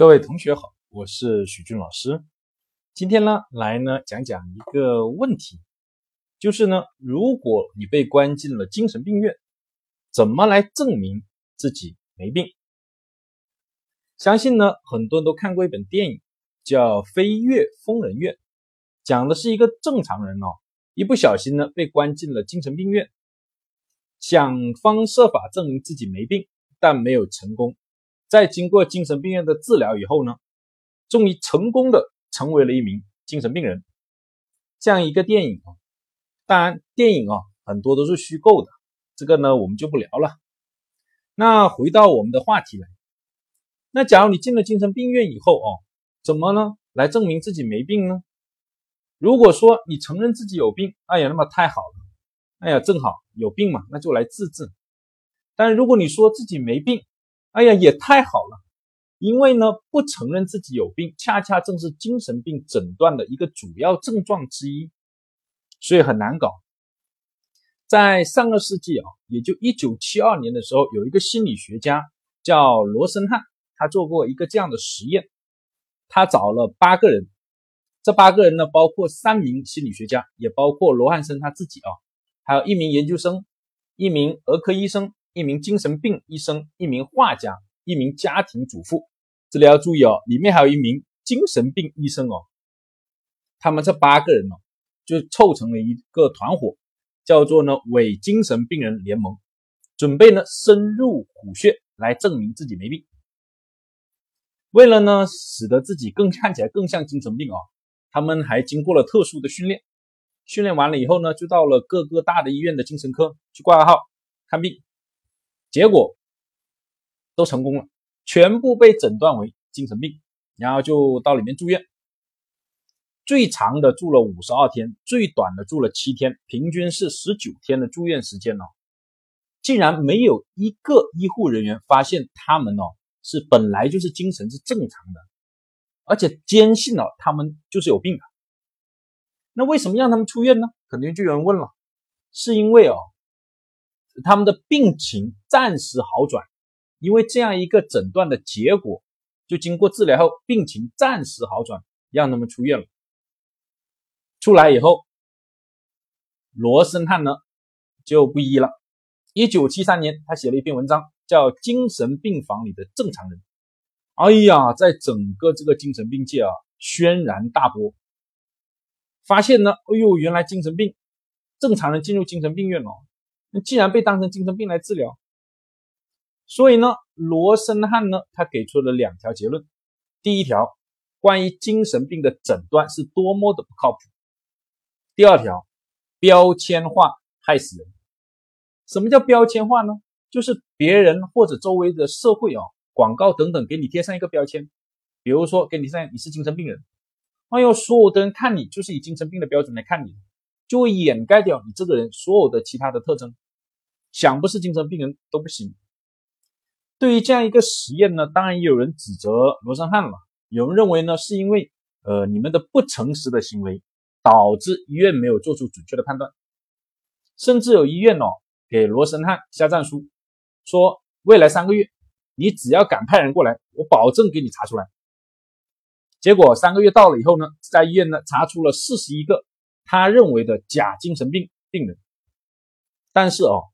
各位同学好，我是许军老师。今天呢，来呢讲讲一个问题，就是呢，如果你被关进了精神病院，怎么来证明自己没病？相信呢，很多人都看过一本电影，叫《飞越疯人院》，讲的是一个正常人哦，一不小心呢被关进了精神病院，想方设法证明自己没病，但没有成功。在经过精神病院的治疗以后呢，终于成功的成为了一名精神病人。这样一个电影啊，当然电影啊很多都是虚构的，这个呢我们就不聊了。那回到我们的话题来，那假如你进了精神病院以后哦，怎么呢来证明自己没病呢？如果说你承认自己有病，哎呀，那么太好了，哎呀，正好有病嘛，那就来治治。但如果你说自己没病，哎呀，也太好了，因为呢，不承认自己有病，恰恰正是精神病诊断的一个主要症状之一，所以很难搞。在上个世纪啊，也就一九七二年的时候，有一个心理学家叫罗森汉，他做过一个这样的实验，他找了八个人，这八个人呢，包括三名心理学家，也包括罗汉森他自己啊，还有一名研究生，一名儿科医生。一名精神病医生，一名画家，一名家庭主妇。这里要注意哦，里面还有一名精神病医生哦。他们这八个人呢，就凑成了一个团伙，叫做呢伪精神病人联盟，准备呢深入虎穴来证明自己没病。为了呢使得自己更看起来更像精神病啊，他们还经过了特殊的训练。训练完了以后呢，就到了各个大的医院的精神科去挂号看病。结果都成功了，全部被诊断为精神病，然后就到里面住院。最长的住了五十二天，最短的住了七天，平均是十九天的住院时间呢。竟然没有一个医护人员发现他们哦是本来就是精神是正常的，而且坚信了他们就是有病的。那为什么让他们出院呢？肯定就有人问了，是因为哦。他们的病情暂时好转，因为这样一个诊断的结果，就经过治疗后，病情暂时好转，让他们出院了。出来以后，罗森汉呢就不一了。一九七三年，他写了一篇文章，叫《精神病房里的正常人》。哎呀，在整个这个精神病界啊，轩然大波。发现呢，哎呦，原来精神病正常人进入精神病院了。那既然被当成精神病来治疗，所以呢，罗森汉呢，他给出了两条结论。第一条，关于精神病的诊断是多么的不靠谱。第二条，标签化害死人。什么叫标签化呢？就是别人或者周围的社会啊，广告等等，给你贴上一个标签，比如说给你上你是精神病人，哎呦，所有的人看你就是以精神病的标准来看你。就会掩盖掉你这个人所有的其他的特征，想不是精神病人都不行。对于这样一个实验呢，当然也有人指责罗森汉了。有人认为呢，是因为呃你们的不诚实的行为导致医院没有做出准确的判断，甚至有医院哦给罗森汉下战书，说未来三个月你只要敢派人过来，我保证给你查出来。结果三个月到了以后呢，在医院呢查出了四十一个。他认为的假精神病病人，但是哦，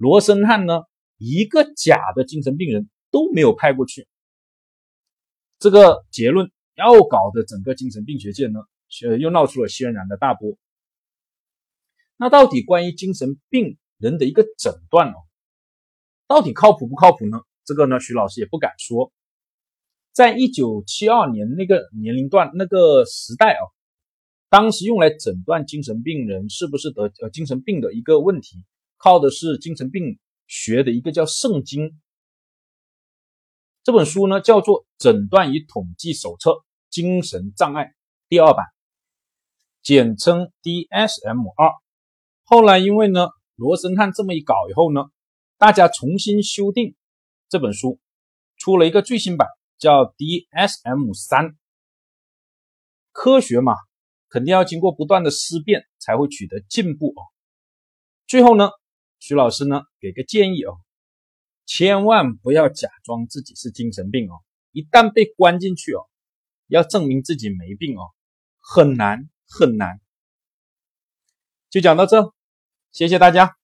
罗森汉呢，一个假的精神病人都没有派过去。这个结论要搞得整个精神病学界呢，呃，又闹出了轩然的大波。那到底关于精神病人的一个诊断哦，到底靠谱不靠谱呢？这个呢，徐老师也不敢说。在一九七二年那个年龄段那个时代啊。当时用来诊断精神病人是不是得呃精神病的一个问题，靠的是精神病学的一个叫《圣经》这本书呢，叫做《诊断与统计手册：精神障碍》第二版，简称 DSM 二。后来因为呢罗森汉这么一搞以后呢，大家重新修订这本书，出了一个最新版，叫 DSM 三。科学嘛。肯定要经过不断的思辨才会取得进步哦。最后呢，徐老师呢给个建议哦，千万不要假装自己是精神病哦，一旦被关进去哦，要证明自己没病哦，很难很难。就讲到这，谢谢大家。